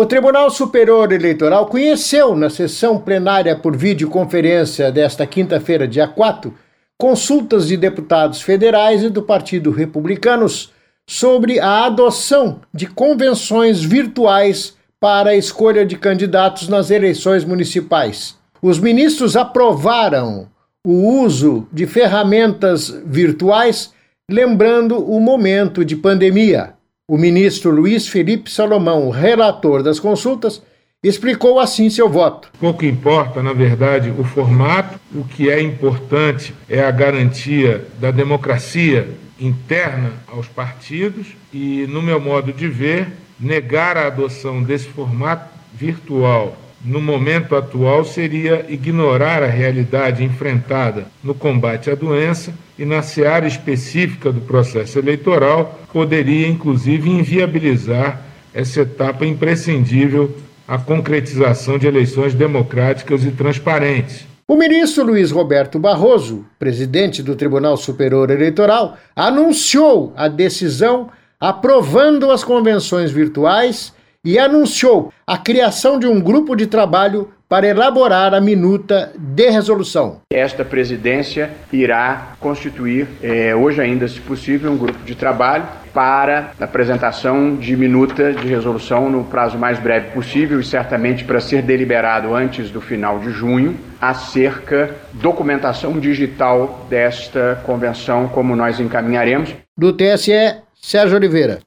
O Tribunal Superior Eleitoral conheceu, na sessão plenária por videoconferência desta quinta-feira, dia 4, consultas de deputados federais e do Partido Republicanos sobre a adoção de convenções virtuais para a escolha de candidatos nas eleições municipais. Os ministros aprovaram o uso de ferramentas virtuais, lembrando o momento de pandemia. O ministro Luiz Felipe Salomão, relator das consultas, explicou assim seu voto. Pouco importa, na verdade, o formato, o que é importante é a garantia da democracia interna aos partidos e, no meu modo de ver, negar a adoção desse formato virtual no momento atual seria ignorar a realidade enfrentada no combate à doença e na seara específica do processo eleitoral, poderia inclusive inviabilizar essa etapa imprescindível à concretização de eleições democráticas e transparentes. O ministro Luiz Roberto Barroso, presidente do Tribunal Superior Eleitoral, anunciou a decisão aprovando as convenções virtuais e anunciou a criação de um grupo de trabalho para elaborar a minuta de resolução. Esta presidência irá constituir, eh, hoje ainda, se possível, um grupo de trabalho para a apresentação de minuta de resolução no prazo mais breve possível e certamente para ser deliberado antes do final de junho, acerca documentação digital desta convenção, como nós encaminharemos. Do TSE, Sérgio Oliveira.